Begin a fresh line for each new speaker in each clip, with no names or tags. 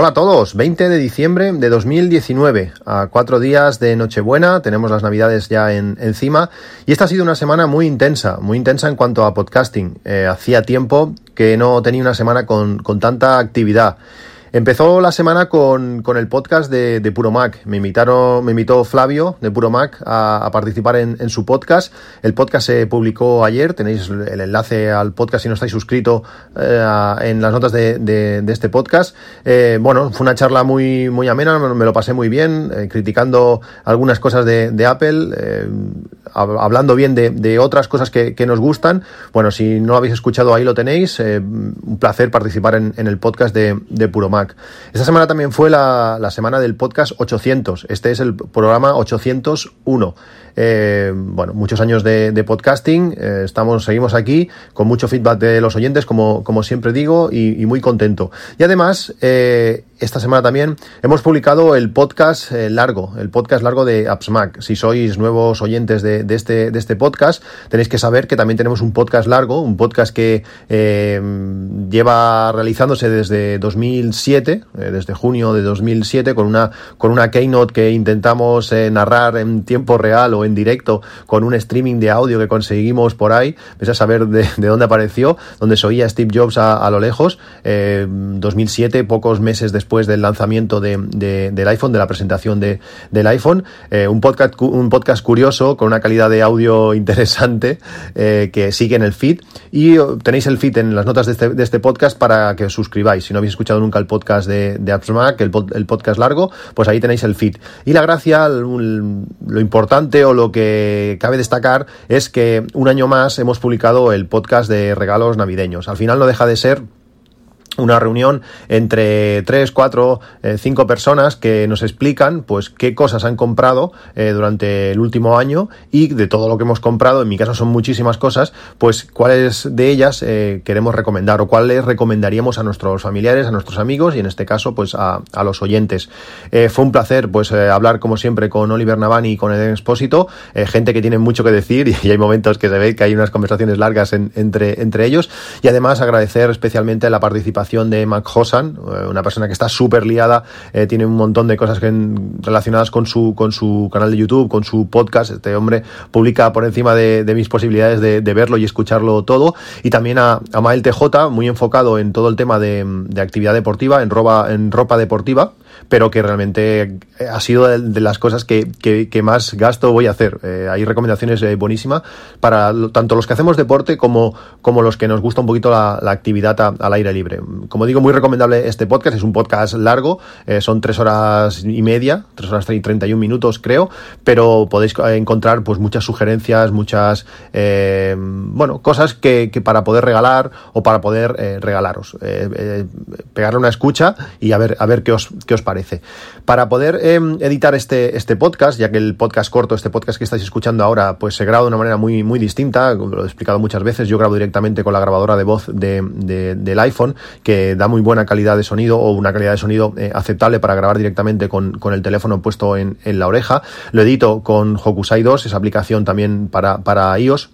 Hola a todos, 20 de diciembre de 2019, a cuatro días de Nochebuena, tenemos las navidades ya encima y esta ha sido una semana muy intensa, muy intensa en cuanto a podcasting. Eh, hacía tiempo que no tenía una semana con, con tanta actividad. Empezó la semana con, con el podcast de, Puro Mac. Me invitaron, me invitó Flavio de Puro Mac a, participar en, su podcast. El podcast se publicó ayer. Tenéis el enlace al podcast si no estáis suscrito eh, en las notas de, de, este podcast. Eh, bueno, fue una charla muy, muy amena. Me lo pasé muy bien, eh, criticando algunas cosas de, Apple, hablando bien de, otras cosas que, que, nos gustan. Bueno, si no lo habéis escuchado ahí lo tenéis. Un placer participar en, el podcast de Puro Mac. Esta semana también fue la, la semana del podcast 800. Este es el programa 801. Eh, bueno, muchos años de, podcasting, eh, estamos, seguimos aquí con mucho feedback de los oyentes, como, como siempre digo, y, muy contento. Y además, eh, esta semana también hemos publicado el podcast eh, largo, el podcast largo de AppsMac. Si sois nuevos oyentes de, de, este, de este podcast, tenéis que saber que también tenemos un podcast largo, un podcast que eh, lleva realizándose desde 2007, eh, desde junio de 2007, con una, con una keynote que intentamos narrar en tiempo real o en directo con un streaming de audio que conseguimos por ahí, ves a saber de, de, dónde apareció, donde se oía Steve Jobs a, lo lejos, eh, 2007, pocos meses después del lanzamiento de, de, del iPhone, de la presentación de, del iPhone, eh, un, podcast, un podcast curioso con una calidad de audio interesante eh, que sigue en el feed y tenéis el feed en las notas de este, de este, podcast para que os suscribáis. Si no habéis escuchado nunca el podcast de, de AppsMac, el, podcast largo, pues ahí tenéis el feed. Y la gracia, lo importante o lo que cabe destacar es que un año más hemos publicado el podcast de regalos navideños. Al final no deja de ser una reunión entre tres, cuatro, eh, cinco personas que nos explican pues qué cosas han comprado eh, durante el último año y de todo lo que hemos comprado, en mi caso son muchísimas cosas, pues cuáles de ellas eh, queremos recomendar o cuáles recomendaríamos a nuestros familiares, a nuestros amigos y en este caso pues a, a los oyentes. Eh, fue un placer pues hablar como siempre con Oliver Navani y con Eden Expósito, gente que tiene mucho que decir y, hay momentos que se ve que hay unas conversaciones largas en, entre, entre ellos y además agradecer especialmente la participación de Mac Hosan, una persona que está súper liada, eh, tiene un montón de cosas que, relacionadas con su, con su canal de YouTube, con su podcast. Este hombre publica por encima de, de mis posibilidades de, de, verlo y escucharlo todo. Y también a, a Mael TJ, muy enfocado en todo el tema de, de actividad deportiva, en ropa, en ropa deportiva pero que realmente ha sido de, las cosas que, que, que, más gasto voy a hacer. Eh, hay recomendaciones eh, buenísimas para tanto los que hacemos deporte como, como los que nos gusta un poquito la, la actividad a, al aire libre. Como digo, muy recomendable este podcast. Es un podcast largo, eh, son tres horas y media, tres horas y treinta y un minutos creo, pero podéis encontrar pues muchas sugerencias, muchas eh, bueno cosas que, que, para poder regalar o para poder eh, regalaros. pegarle una escucha y a ver a ver qué os, qué os parece. Para poder eh, editar este, este podcast, ya que el podcast corto, este podcast que estáis escuchando ahora, pues se graba de una manera muy, muy distinta, lo he explicado muchas veces, yo grabo directamente con la grabadora de voz de, del iPhone, que da muy buena calidad de sonido o una calidad de sonido eh, aceptable para grabar directamente con, con el teléfono puesto en, en, la oreja. Lo edito con Hokusai 2, esa aplicación también para, para iOS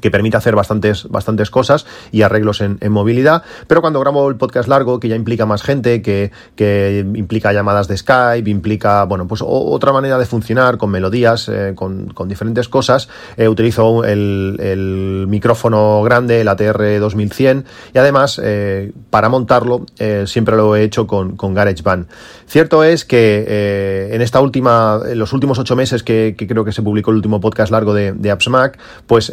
que permite hacer bastantes, bastantes cosas y arreglos en, en, movilidad, pero cuando grabo el podcast largo, que ya implica más gente, que, que implica llamadas de Skype, implica, bueno, pues otra manera de funcionar con melodías, eh, con, con, diferentes cosas, eh, utilizo el, el, micrófono grande, el ATR 2100, y además, eh, para montarlo, siempre lo he hecho con, con GarageBand. Cierto es que en esta última, en los últimos ocho meses que, creo que se publicó el último podcast largo de, de AppsMac, pues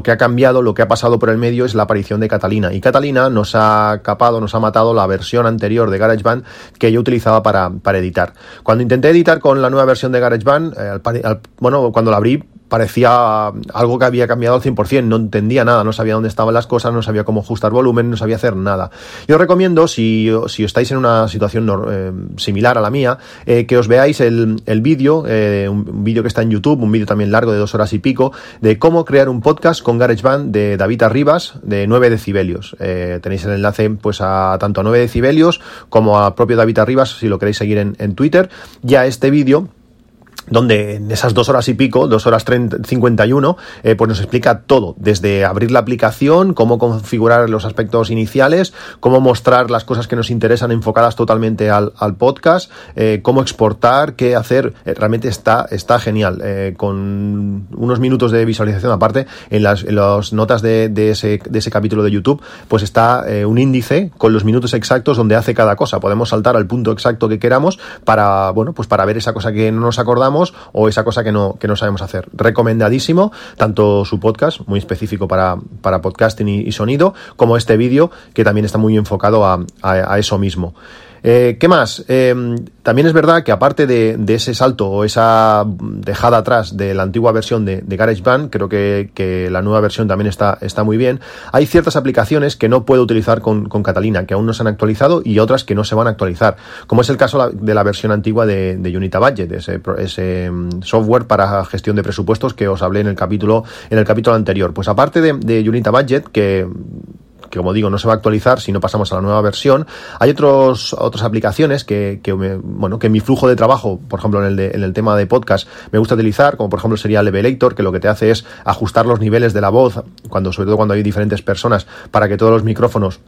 que ha cambiado, lo que ha pasado por el medio es la aparición de Catalina. Y Catalina nos ha capado, nos ha matado la versión anterior de GarageBand que yo utilizaba para, para editar. Cuando intenté editar con la nueva versión de GarageBand, eh, al, bueno, cuando la abrí, parecía algo que había cambiado al 100%, no entendía nada, no sabía dónde estaban las cosas, no sabía cómo ajustar volumen, no sabía hacer nada. Yo os recomiendo, si, si estáis en una situación eh, similar a la mía, eh, que os veáis el, el vídeo, eh, un vídeo que está en YouTube, un vídeo también largo de dos horas y pico, de cómo crear un podcast con GarageBand de David Arribas de 9 decibelios. tenéis el enlace pues a tanto a 9 decibelios como a propio David Arribas, si lo queréis seguir en, en Twitter, ya este vídeo donde en esas dos horas y pico, dos horas 51, eh, pues nos explica todo, desde abrir la aplicación, cómo configurar los aspectos iniciales, cómo mostrar las cosas que nos interesan enfocadas totalmente al, podcast, eh, cómo exportar, qué hacer, eh, realmente está, está genial, con unos minutos de visualización aparte, en las, notas de, de, ese, de ese capítulo de YouTube, pues está un índice con los minutos exactos donde hace cada cosa, podemos saltar al punto exacto que queramos para, bueno, pues para ver esa cosa que no nos acordamos, o esa cosa que no, que no sabemos hacer. Recomendadísimo, tanto su podcast, muy específico para, para podcasting y, sonido, como este vídeo, que también está muy enfocado a eso mismo. Eh, ¿Qué más? Eh, también es verdad que aparte de, ese salto o esa dejada atrás de la antigua versión de, de GarageBand, creo que, la nueva versión también está, está muy bien, hay ciertas aplicaciones que no puedo utilizar con, Catalina, que aún no se han actualizado y otras que no se van a actualizar, como es el caso de la versión antigua de, de Unita Budget, ese, ese mm, software para gestión de presupuestos que os hablé en el capítulo, en el capítulo anterior. Pues aparte de, de Unita Budget, que que como digo no se va a actualizar si no pasamos a la nueva versión. Hay otros, otras aplicaciones que, bueno, que mi flujo de trabajo, por ejemplo en el, en el tema de podcast, me gusta utilizar, como por ejemplo sería Levelator, que lo que te hace es ajustar los niveles de la voz, cuando, sobre todo cuando hay diferentes personas, para que todos los micrófonos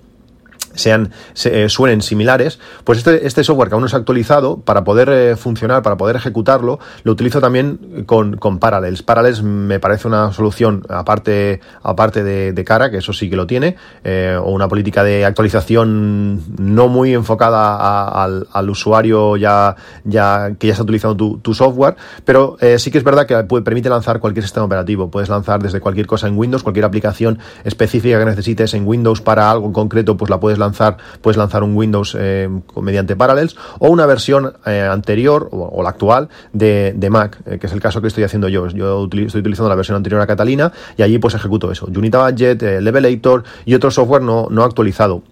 sean se, eh, suenen similares, pues este, este software que aún no ha actualizado, para poder eh, funcionar, para poder ejecutarlo, lo utilizo también con, con Parallels. Parallels me parece una solución aparte, aparte de, de cara, que eso sí que lo tiene, eh, o una política de actualización no muy enfocada al, al, usuario ya, ya que ya está utilizando tu, tu software, pero sí que es verdad que puede, permite lanzar cualquier sistema operativo. Puedes lanzar desde cualquier cosa en Windows, cualquier aplicación específica que necesites en Windows para algo en concreto, pues la puedes lanzar, puedes lanzar un Windows eh, mediante Parallels o una versión eh, anterior o, la actual de, Mac, eh, que es el caso que estoy haciendo yo. Yo estoy utilizando la versión anterior a Catalina y allí pues ejecuto eso. Unita Budget, Levelator y otro software no, no actualizado.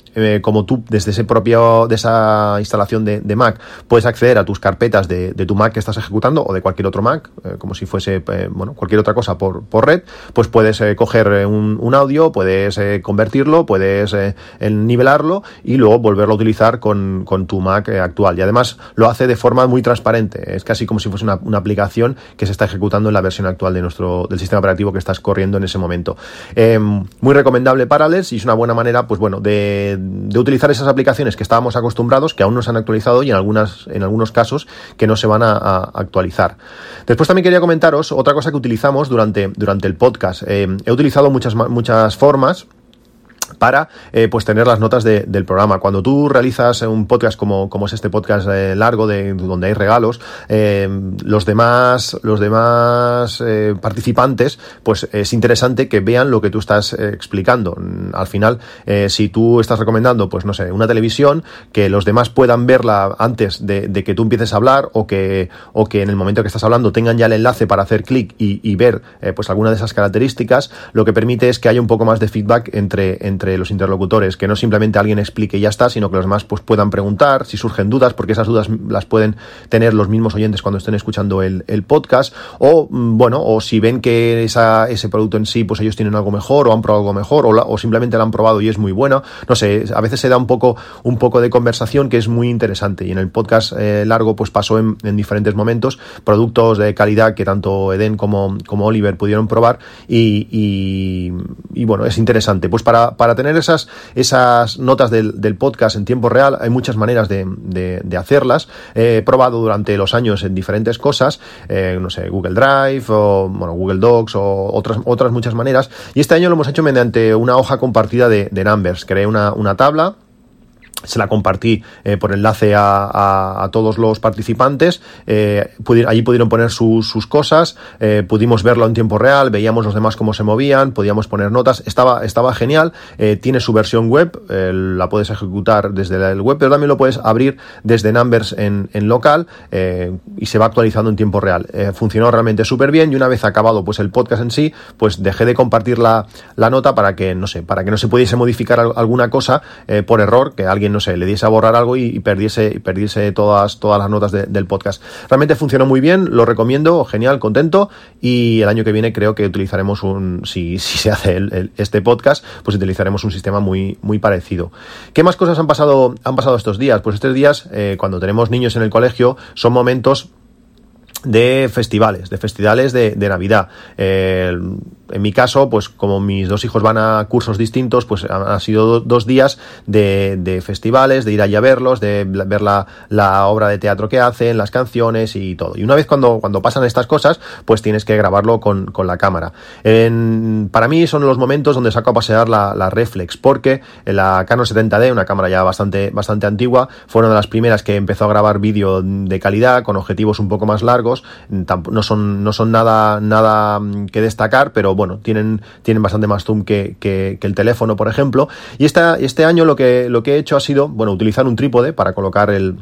Como tú desde ese propio, de esa instalación de, Mac puedes acceder a tus carpetas de, tu Mac que estás ejecutando o de cualquier otro Mac, como si fuese bueno, cualquier otra cosa por, por red, pues puedes coger un, audio, puedes convertirlo, puedes nivelar y luego volverlo a utilizar con, tu Mac eh, actual. Y además lo hace de forma muy transparente. Es casi como si fuese una, aplicación que se está ejecutando en la versión actual de nuestro, del sistema operativo que estás corriendo en ese momento. Em, muy recomendable Parallels y es una buena manera, pues bueno, de, utilizar esas aplicaciones que estábamos acostumbrados, que aún no se han actualizado y en, algunas, en algunos casos que no se van a, actualizar. Después también quería comentaros otra cosa que utilizamos durante, durante el podcast. Em, he utilizado muchas, muchas formas para eh, pues tener las notas del programa. Cuando tú realizas un podcast como, como es este podcast eh, largo de donde hay regalos, eh, los demás, los demás participantes, pues es interesante que vean lo que tú estás explicando. Al final, si tú estás recomendando, pues no sé, una televisión, que los demás puedan verla antes de, que tú empieces a hablar o que, o que en el momento que estás hablando tengan ya el enlace para hacer clic y, y, ver pues alguna de esas características, lo que permite es que haya un poco más de feedback entre, entre entre los interlocutores, que no simplemente alguien explique y ya está, sino que los demás pues, puedan preguntar si surgen dudas, porque esas dudas las pueden tener los mismos oyentes cuando estén escuchando el, podcast, o mm, bueno, o si ven que esa, ese producto en sí, pues ellos tienen algo mejor, o han probado algo mejor, o, simplemente lo han probado y es muy bueno. No sé, a veces se da un poco, un poco de conversación que es muy interesante. Y en el podcast eh, largo, pues pasó en, diferentes momentos productos de calidad que tanto Eden como, como Oliver pudieron probar, y, y, bueno, es interesante. Pues para, para tener esas, esas notas del, podcast en tiempo real hay muchas maneras de, de, hacerlas. He probado durante los años en diferentes cosas, eh, no sé, Google Drive o bueno, Google Docs o otras, otras muchas maneras. Y este año lo hemos hecho mediante una hoja compartida de, de Numbers. Creé una, una tabla se la compartí eh, por enlace a, a, todos los participantes. Eh, allí pudieron poner sus cosas, eh, pudimos verlo en tiempo real, veíamos los demás cómo se movían, podíamos poner notas. Estaba, estaba genial. Tiene su versión web, la puedes ejecutar desde el web, pero también lo puedes abrir desde Numbers en, en local y se va actualizando en tiempo real. funcionó realmente súper bien y una vez acabado pues el podcast en sí, pues dejé de compartir la, la nota para que, no sé, para que no se pudiese modificar alguna cosa por error, que alguien no sé, le diese a borrar algo y, perdiese, perdiese todas, todas las notas del podcast. Realmente funcionó muy bien, lo recomiendo, genial, contento. Y el año que viene creo que utilizaremos un, si, si se hace este podcast, pues utilizaremos un sistema muy, muy parecido. ¿Qué más cosas han pasado, han pasado estos días? Pues estos días, eh, cuando tenemos niños en el colegio, son momentos de festivales, de festivales de, Navidad. Eh, en mi caso, pues como mis dos hijos van a cursos distintos, pues han, sido dos días de, festivales, de ir allí a verlos, de ver la, obra de teatro que hacen, las canciones y todo. Y una vez cuando, cuando pasan estas cosas, pues tienes que grabarlo con, la cámara. para mí son los momentos donde saco a pasear la, Reflex, porque la Canon 70D, una cámara ya bastante, bastante antigua, fueron de las primeras que empezó a grabar vídeo de calidad, con objetivos un poco más largos. No son, no son nada, nada que destacar, pero bueno, tienen, tienen bastante más zoom que, que, el teléfono, por ejemplo. Y esta, este año lo que, lo que he hecho ha sido, bueno, utilizar un trípode para colocar el,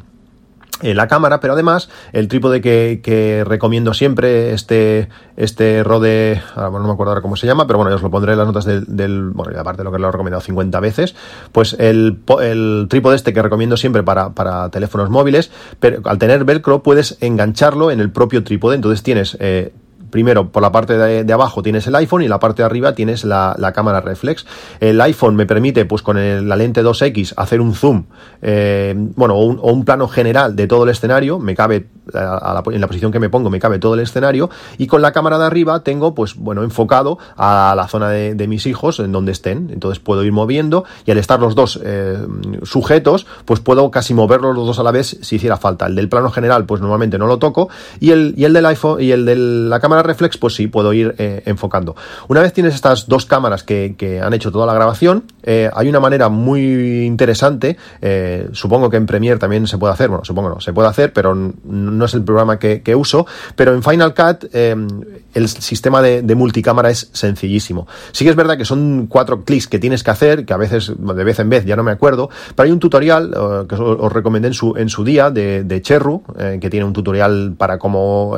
la cámara, pero además el trípode que, que recomiendo siempre, este, este Rode, no me acuerdo ahora cómo se llama, pero bueno, os lo pondré en las notas del, bueno, aparte de lo que lo he recomendado 50 veces, pues el, el trípode este que recomiendo siempre para, para, teléfonos móviles, pero al tener velcro puedes engancharlo en el propio trípode, entonces tienes eh, primero por la parte de, abajo tienes el iPhone y la parte de arriba tienes la, cámara reflex. El iPhone me permite, pues con la lente 2X, hacer un zoom, eh, bueno, o un, plano general de todo el escenario, me cabe en la posición que me pongo, me cabe todo el escenario, y con la cámara de arriba tengo, pues bueno, enfocado a la zona de, mis hijos, en donde estén. Entonces puedo ir moviendo y al estar los dos eh, sujetos, pues puedo casi moverlos los dos a la vez si hiciera falta. El del plano general, pues normalmente no lo toco, y el, y el del iPhone y el de la cámara reflex, pues sí, puedo ir eh, enfocando. Una vez tienes estas dos cámaras que, han hecho toda la grabación, eh, hay una manera muy interesante, eh, supongo que en Premiere también se puede hacer, bueno, supongo no, se puede hacer, pero no es el programa que, uso, pero en Final Cut el sistema de, multicámara es sencillísimo. Sí que es verdad que son cuatro clics que tienes que hacer, que a veces, de vez en vez, ya no me acuerdo, pero hay un tutorial que os, recomendé en su, día de, de Cherru, que tiene un tutorial para cómo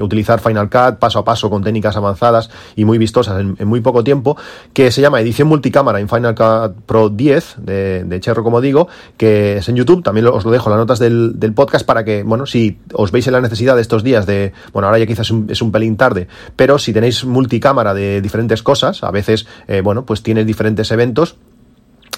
utilizar Final Cut, paso a paso con técnicas avanzadas y muy vistosas en, muy poco tiempo, que se llama Edición Multicámara en Final Cut Pro 10 de, de Cherro, como digo, que es en YouTube, también os lo dejo en las notas del, podcast para que, bueno, si os veis en la necesidad de estos días de, bueno, ahora ya quizás es un, pelín tarde, pero si tenéis multicámara de diferentes cosas, a veces, eh, bueno, pues tienes diferentes eventos,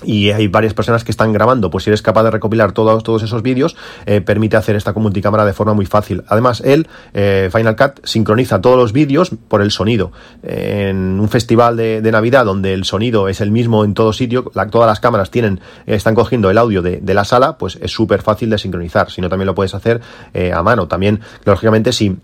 y hay varias personas que están grabando, pues si eres capaz de recopilar todos, todos esos vídeos, eh, permite hacer esta multicámara de forma muy fácil. Además, él, eh, Final Cut, sincroniza todos los vídeos por el sonido. en un festival de, Navidad donde el sonido es el mismo en todo sitio, todas las cámaras tienen, están cogiendo el audio de, de la sala, pues es súper fácil de sincronizar. Si no, también lo puedes hacer eh, a mano. También, lógicamente, si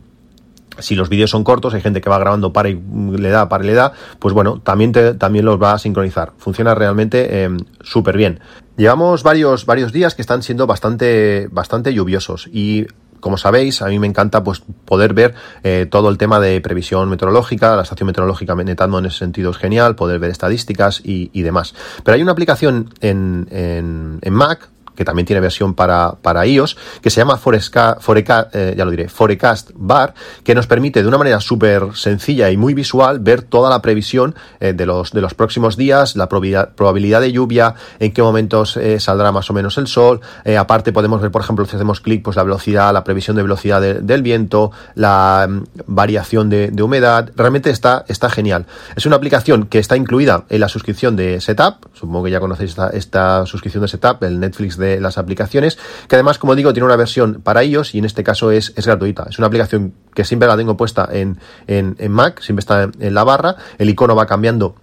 si los vídeos son cortos, hay gente que va grabando para y le da, para y le da, pues bueno, también, también los va a sincronizar. Funciona realmente eh, súper bien. Llevamos varios, varios días que están siendo bastante, bastante lluviosos y como sabéis, a mí me encanta pues, poder ver eh, todo el tema de previsión meteorológica, la estación meteorológica Netando en ese sentido es genial, poder ver estadísticas y, y demás. Pero hay una aplicación en, en, en Mac que también tiene versión para, para iOS, que se llama Forecast, eh, ya lo diré, Forecast Bar, que nos permite de una manera súper sencilla y muy visual ver toda la previsión eh, de, los, de los próximos días, la probabilidad, de lluvia, en qué momentos eh, saldrá más o menos el sol. aparte podemos ver, por ejemplo, si hacemos clic, pues la velocidad, la previsión de velocidad del viento, la mm, variación de, humedad. Realmente está, está genial. Es una aplicación que está incluida en la suscripción de Setup. Supongo que ya conocéis esta, esta suscripción de Setup, el Netflix de las aplicaciones, que además, como digo, tiene una versión para ellos y en este caso es, es gratuita. Es una aplicación que siempre la tengo puesta en, en, Mac, siempre está en, la barra, el icono va cambiando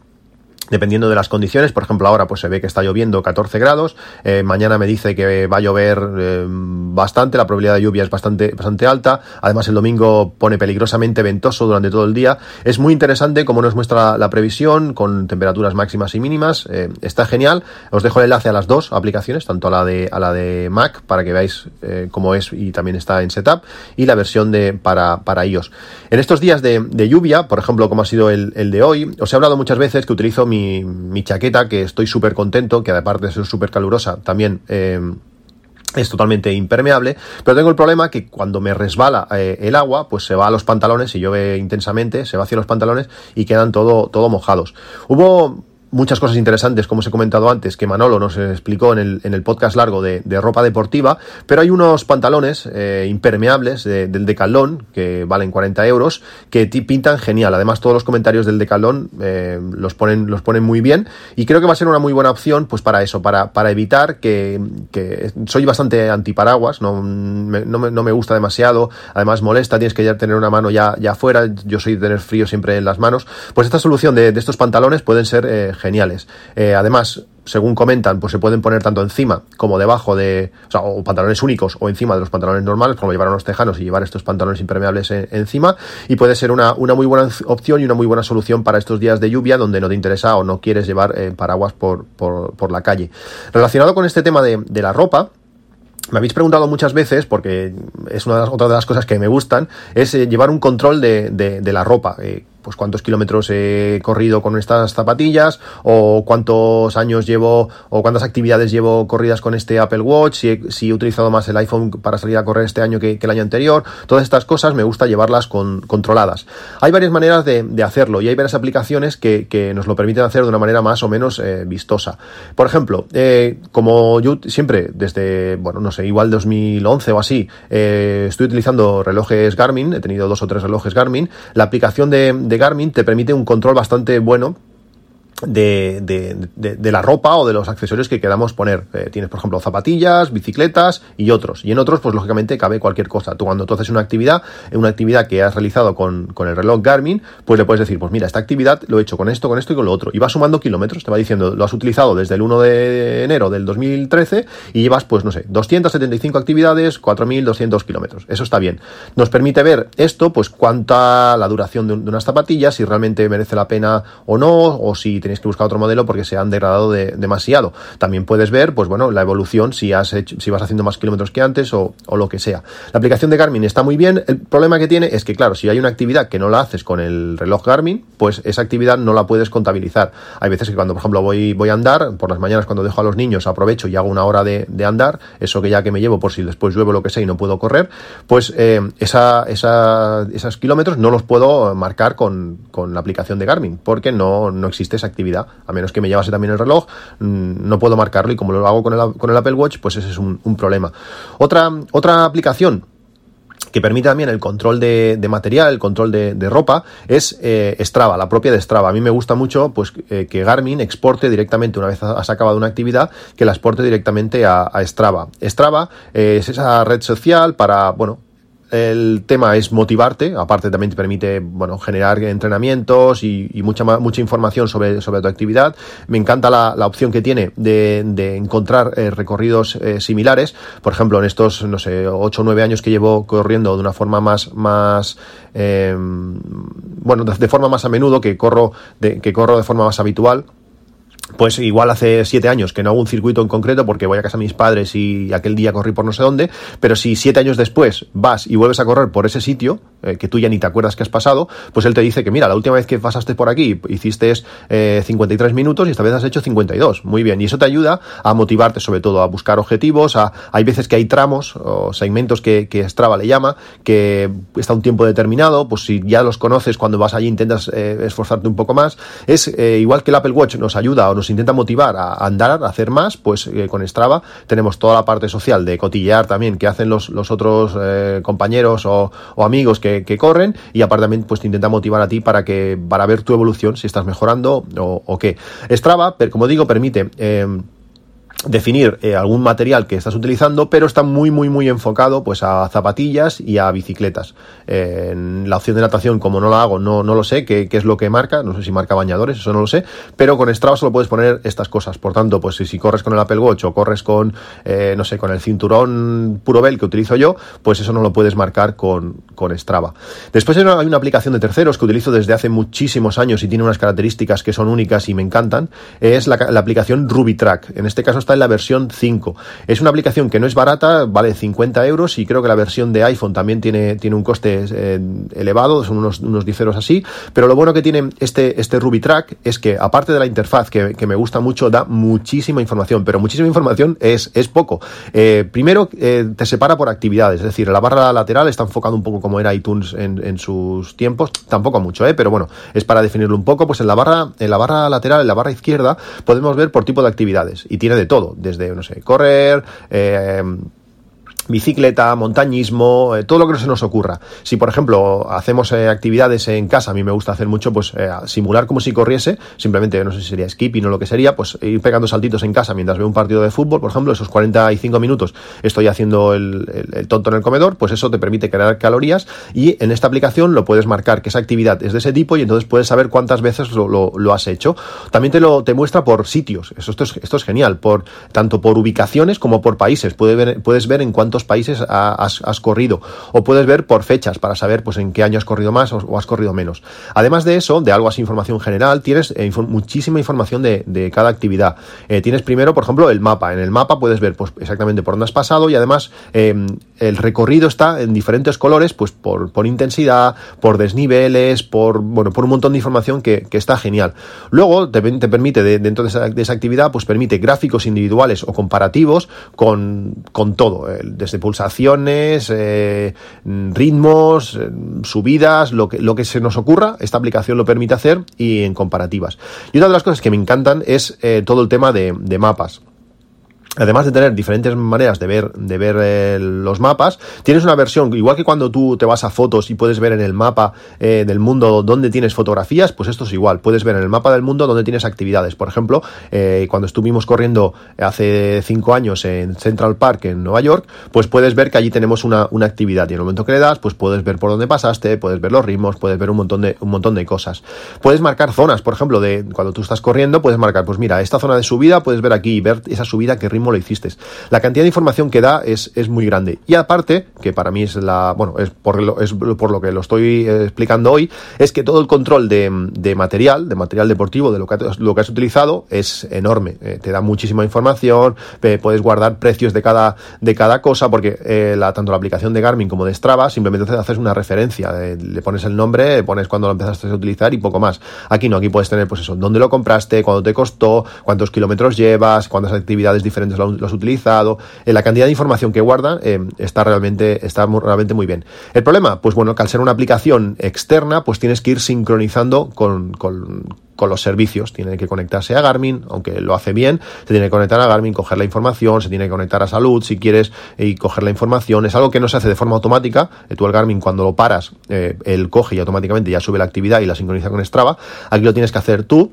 dependiendo de las condiciones. Por ejemplo, ahora pues se ve que está lloviendo 14 grados. Eh, mañana me dice que va a llover eh, bastante, la probabilidad de lluvia es bastante, bastante alta. Además, el domingo pone peligrosamente ventoso durante todo el día. Es muy interesante cómo nos muestra la, previsión con temperaturas máximas y mínimas. Eh, está genial. Os dejo el enlace a las dos aplicaciones, tanto a la de, a la de Mac para que veáis cómo es y también está en setup y la versión de para, para iOS. En estos días de, lluvia, por ejemplo, como ha sido el, el de hoy, os he hablado muchas veces que utilizo mi mi, chaqueta, que estoy súper contento, que aparte de ser súper calurosa, también eh, es totalmente impermeable, pero tengo el problema que cuando me resbala eh, el agua, pues se va a los pantalones, y llueve intensamente, se va hacia los pantalones y quedan todo, todo mojados. Hubo muchas cosas interesantes, como os he comentado antes, que Manolo nos explicó en el, en el podcast largo de, ropa deportiva, pero hay unos pantalones eh, impermeables del Decalón que valen 40 euros, que pintan genial. Además, todos los comentarios del Decalón eh, los, ponen, los ponen muy bien y creo que va a ser una muy buena opción pues para eso, para, para evitar que, que soy bastante antiparaguas, no me, no, me, no me gusta demasiado, además molesta, tienes que ya tener una mano ya, ya afuera, yo soy de tener frío siempre en las manos, pues esta solución de, de estos pantalones pueden ser eh, geniales. Eh, además, según comentan, pues se pueden poner tanto encima como debajo de, o sea, o pantalones únicos o encima de los pantalones normales, como llevaron los tejanos y llevar estos pantalones impermeables encima, y puede ser una, una, muy buena opción y una muy buena solución para estos días de lluvia donde no te interesa o no quieres llevar eh, paraguas por, por, por, la calle. Relacionado con este tema de, de la ropa, me habéis preguntado muchas veces, porque es una de las, otra de las cosas que me gustan, es eh, llevar un control de, de la ropa pues cuántos kilómetros he corrido con estas zapatillas o cuántos años llevo o cuántas actividades llevo corridas con este Apple Watch, si he, utilizado más el iPhone para salir a correr este año que, el año anterior, todas estas cosas me gusta llevarlas con, controladas. Hay varias maneras de, hacerlo y hay varias aplicaciones que, nos lo permiten hacer de una manera más o menos eh, vistosa. Por ejemplo, eh, como yo siempre desde, bueno, no sé, igual 2011 o así, eh, estoy utilizando relojes Garmin, he tenido dos o tres relojes Garmin, la aplicación de Garmin te permite un control bastante bueno de, de, de, la ropa o de los accesorios que queramos poner. Eh, tienes, por ejemplo, zapatillas, bicicletas y otros. Y en otros, pues lógicamente cabe cualquier cosa. Tú cuando tú haces una actividad, una actividad que has realizado con, con, el reloj Garmin, pues le puedes decir, pues mira, esta actividad lo he hecho con esto, con esto y con lo otro. Y va sumando kilómetros, te va diciendo, lo has utilizado desde el 1 de enero del 2013 y llevas, pues no sé, 275 actividades, 4.200 kilómetros. Eso está bien. Nos permite ver esto, pues cuánta la duración de, unas zapatillas, si realmente merece la pena o no, o si tenéis que buscar otro modelo porque se han degradado demasiado. También puedes ver, pues bueno, la evolución si has hecho, si vas haciendo más kilómetros que antes o, lo que sea. La aplicación de Garmin está muy bien. El problema que tiene es que, claro, si hay una actividad que no la haces con el reloj Garmin, pues esa actividad no la puedes contabilizar. Hay veces que cuando, por ejemplo, voy, voy a andar, por las mañanas cuando dejo a los niños, aprovecho y hago una hora de, andar, eso que ya que me llevo por si después llueve lo que sea y no puedo correr, pues eh, esa, esos kilómetros no los puedo marcar con, con la aplicación de Garmin, porque no, no existe esa actividad, a menos que me llevase también el reloj, mm, no puedo marcarlo y como lo hago con el, con el Apple Watch, pues ese es un, problema. Otra, otra aplicación que permite también el control de, material, el control de, ropa, es eh, Strava, la propia de Strava. A mí me gusta mucho pues, eh, que Garmin exporte directamente, una vez has acabado una actividad, que la exporte directamente a, a Strava. Strava eh, es esa red social para, bueno, el tema es motivarte, aparte también te permite bueno, generar entrenamientos y, mucha, mucha información sobre, sobre tu actividad. Me encanta la, la opción que tiene de, de encontrar eh, recorridos eh, similares. Por ejemplo, en estos, no sé, 8 o 9 años que llevo corriendo de una forma más, más eh, bueno, de, forma más a menudo, que corro de, que corro de forma más habitual pues igual hace siete años que no hago un circuito en concreto porque voy a casa de mis padres y aquel día corrí por no sé dónde, pero si siete años después vas y vuelves a correr por ese sitio, eh, que tú ya ni te acuerdas que has pasado, pues él te dice que mira, la última vez que pasaste por aquí hiciste eh, 53 minutos y esta vez has hecho 52. Muy bien, y eso te ayuda a motivarte sobre todo a buscar objetivos, a, hay veces que hay tramos o segmentos que, que Strava le llama, que está un tiempo determinado, pues si ya los conoces, cuando vas allí intentas eh, esforzarte un poco más. Es eh, igual que el Apple Watch nos ayuda nos intenta motivar a andar, a hacer más, pues eh, con Strava tenemos toda la parte social de cotillear también que hacen los, los otros eh, compañeros o, amigos que, corren y aparte también pues te intenta motivar a ti para que para ver tu evolución, si estás mejorando o, o qué. Strava, como digo, permite... Eh, definir eh, algún material que estás utilizando, pero está muy, muy, muy enfocado pues a zapatillas y a bicicletas. Eh, en la opción de natación, como no la hago, no, no lo sé qué, qué, es lo que marca, no sé si marca bañadores, eso no lo sé, pero con Strava solo puedes poner estas cosas. Por tanto, pues si, corres con el Apple Watch o corres con, eh, no sé, con el cinturón puro bel que utilizo yo, pues eso no lo puedes marcar con, con Strava. Después hay una, hay una aplicación de terceros que utilizo desde hace muchísimos años y tiene unas características que son únicas y me encantan, es la, la aplicación RubyTrack. En este caso está en la versión 5. Es una aplicación que no es barata, vale 50 euros y creo que la versión de iPhone también tiene, tiene un coste eh, elevado, son unos, unos diceros así, pero lo bueno que tiene este, este Ruby Track es que aparte de la interfaz que, me gusta mucho, da muchísima información, pero muchísima información es, es poco. Eh, primero, eh, te separa por actividades, es decir, la barra lateral está enfocado un poco como era iTunes en, en sus tiempos, tampoco mucho, pero bueno, es para definirlo un poco, pues en la barra, en la barra lateral, en la barra izquierda, podemos ver por tipo de actividades y tiene de todo, desde, no sé, correr, eh, bicicleta, montañismo, eh, todo lo que no se nos ocurra. Si, por ejemplo, hacemos eh, actividades en casa, a mí me gusta hacer mucho, pues eh, simular como si corriese, simplemente, no sé si sería skipping o lo que sería, pues ir pegando saltitos en casa mientras veo un partido de fútbol, por ejemplo, esos 45 minutos estoy haciendo el, tonto en el comedor, pues eso te permite crear calorías y en esta aplicación lo puedes marcar que esa actividad es de ese tipo y entonces puedes saber cuántas veces lo, has hecho. También te lo te muestra por sitios, eso, esto, es, esto es genial, por, tanto por ubicaciones como por países, puedes ver, puedes ver en países has, corrido o puedes ver por fechas para saber pues en qué año has corrido más o, has corrido menos. Además de eso, de algo así información general, tienes eh, muchísima información de, cada actividad. Eh, tienes primero, por ejemplo, el mapa. En el mapa puedes ver pues, exactamente por dónde has pasado y además em, el recorrido está en diferentes colores, pues por, por intensidad, por desniveles, por bueno, por un montón de información que, está genial. Luego te, te permite, dentro de esa, actividad, pues permite gráficos individuales o comparativos con, con todo, desde pulsaciones, eh, ritmos, eh, subidas, lo que, lo que se nos ocurra, esta aplicación lo permite hacer y en comparativas. Y una de las cosas que me encantan es eh, todo el tema de, de mapas además de tener diferentes maneras de ver, de ver eh, los mapas, tienes una versión, igual que cuando tú te vas a fotos y puedes ver en el mapa eh, del mundo dónde tienes fotografías, pues esto es igual, puedes ver en el mapa del mundo dónde tienes actividades. Por ejemplo, eh, cuando estuvimos corriendo hace cinco años en Central Park en Nueva York, pues puedes ver que allí tenemos una, una actividad y en el momento que le das, pues puedes ver por dónde pasaste, puedes ver los ritmos, puedes ver un montón de, un montón de cosas. Puedes marcar zonas, por ejemplo, de cuando tú estás corriendo, puedes marcar, pues mira, esta zona de subida, puedes ver aquí y ver esa subida, qué ritmo lo hiciste. La cantidad de información que da es, es muy grande. Y aparte, que para mí es la, bueno, es por lo, es por lo que lo estoy eh, explicando hoy, es que todo el control de, de material, de material deportivo, de lo que, lo que has utilizado, es enorme. Eh, te da muchísima información, puedes guardar precios de cada, de cada cosa, porque eh, la, tanto la aplicación de Garmin como de Strava simplemente haces una referencia, le pones el nombre, pones cuando lo empezaste a utilizar y poco más. Aquí no, aquí puedes tener pues eso, dónde lo compraste, cuándo te costó, cuántos kilómetros llevas, cuántas actividades diferentes los utilizado, en la cantidad de información que guarda eh, está realmente está realmente muy bien. El problema, pues bueno, que al ser una aplicación externa, pues tienes que ir sincronizando con, con, los servicios. Tiene que conectarse a Garmin, aunque lo hace bien, se tiene que conectar a Garmin, coger la información, se tiene que conectar a salud si quieres y coger la información. Es algo que no se hace de forma automática. Eh, tú el Garmin cuando lo paras, eh, él coge y automáticamente ya sube la actividad y la sincroniza con Strava. Aquí lo tienes que hacer tú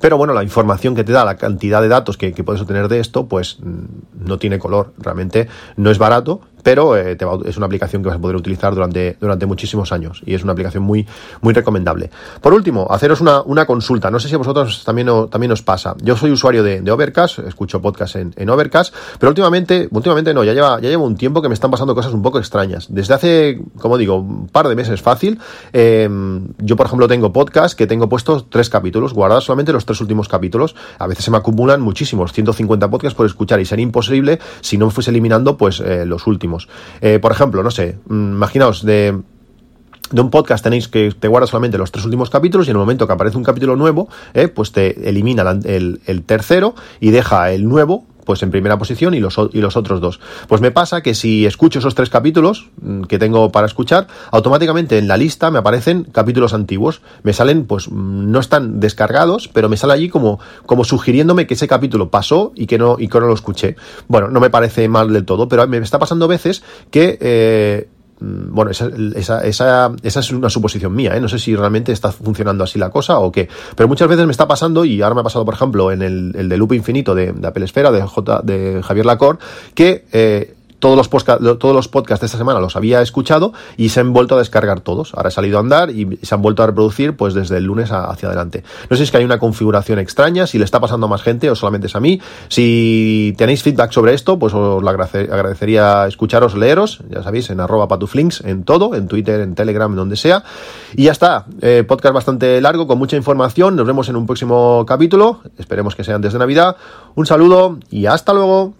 pero bueno, la información que te da, la cantidad de datos que, que, puedes obtener de esto, pues mm, no tiene color. Realmente no es barato, pero eh, es una aplicación que vas a poder utilizar durante, durante muchísimos años y es una aplicación muy, muy recomendable. Por último, haceros una, una consulta. No sé si a vosotros también, también os pasa. Yo soy usuario de, Overcast, escucho podcast en, en, Overcast, pero últimamente, últimamente no, ya lleva, ya llevo un tiempo que me están pasando cosas un poco extrañas. Desde hace, como digo, un par de meses fácil, em, yo por ejemplo tengo podcast que tengo puestos tres capítulos, guardados solamente los tres últimos capítulos. A veces se me acumulan muchísimos, 150 podcasts por escuchar y sería imposible si no me fuese eliminando pues eh, los últimos. Eh, por ejemplo, no sé, mm, imaginaos de de un podcast tenéis que te guarda solamente los tres últimos capítulos y en el momento que aparece un capítulo nuevo, eh, pues te elimina el, el, tercero y deja el nuevo pues en primera posición y los, y los otros dos. Pues me pasa que si escucho esos tres capítulos mm, que tengo para escuchar, automáticamente en la lista me aparecen capítulos antiguos. Me salen, pues mm, no están descargados, pero me sale allí como, como sugiriéndome que ese capítulo pasó y que no, y que no lo escuché. Bueno, no me parece mal del todo, pero me está pasando veces que... Eh, bueno, esa, esa, esa, esa es una suposición mía, ¿eh? no sé si realmente está funcionando así la cosa o qué, pero muchas veces me está pasando, y ahora me ha pasado, por ejemplo, en el, el de Loop Infinito de, de Apple Esfera, de, J, de Javier Lacor, que... Eh, todos los, todos los podcasts de esta semana los había escuchado y se han vuelto a descargar todos. Ahora he salido a andar y se han vuelto a reproducir pues desde el lunes hacia adelante. No sé si es que hay una configuración extraña, si le está pasando a más gente o solamente es a mí. Si tenéis feedback sobre esto, pues os lo agradecería escucharos, leeros, ya sabéis, en arroba patuflinks, en todo, en Twitter, en Telegram, donde sea. Y ya está, eh, podcast bastante largo, con mucha información. Nos vemos en un próximo capítulo. Esperemos que sea antes de Navidad. Un saludo y hasta luego.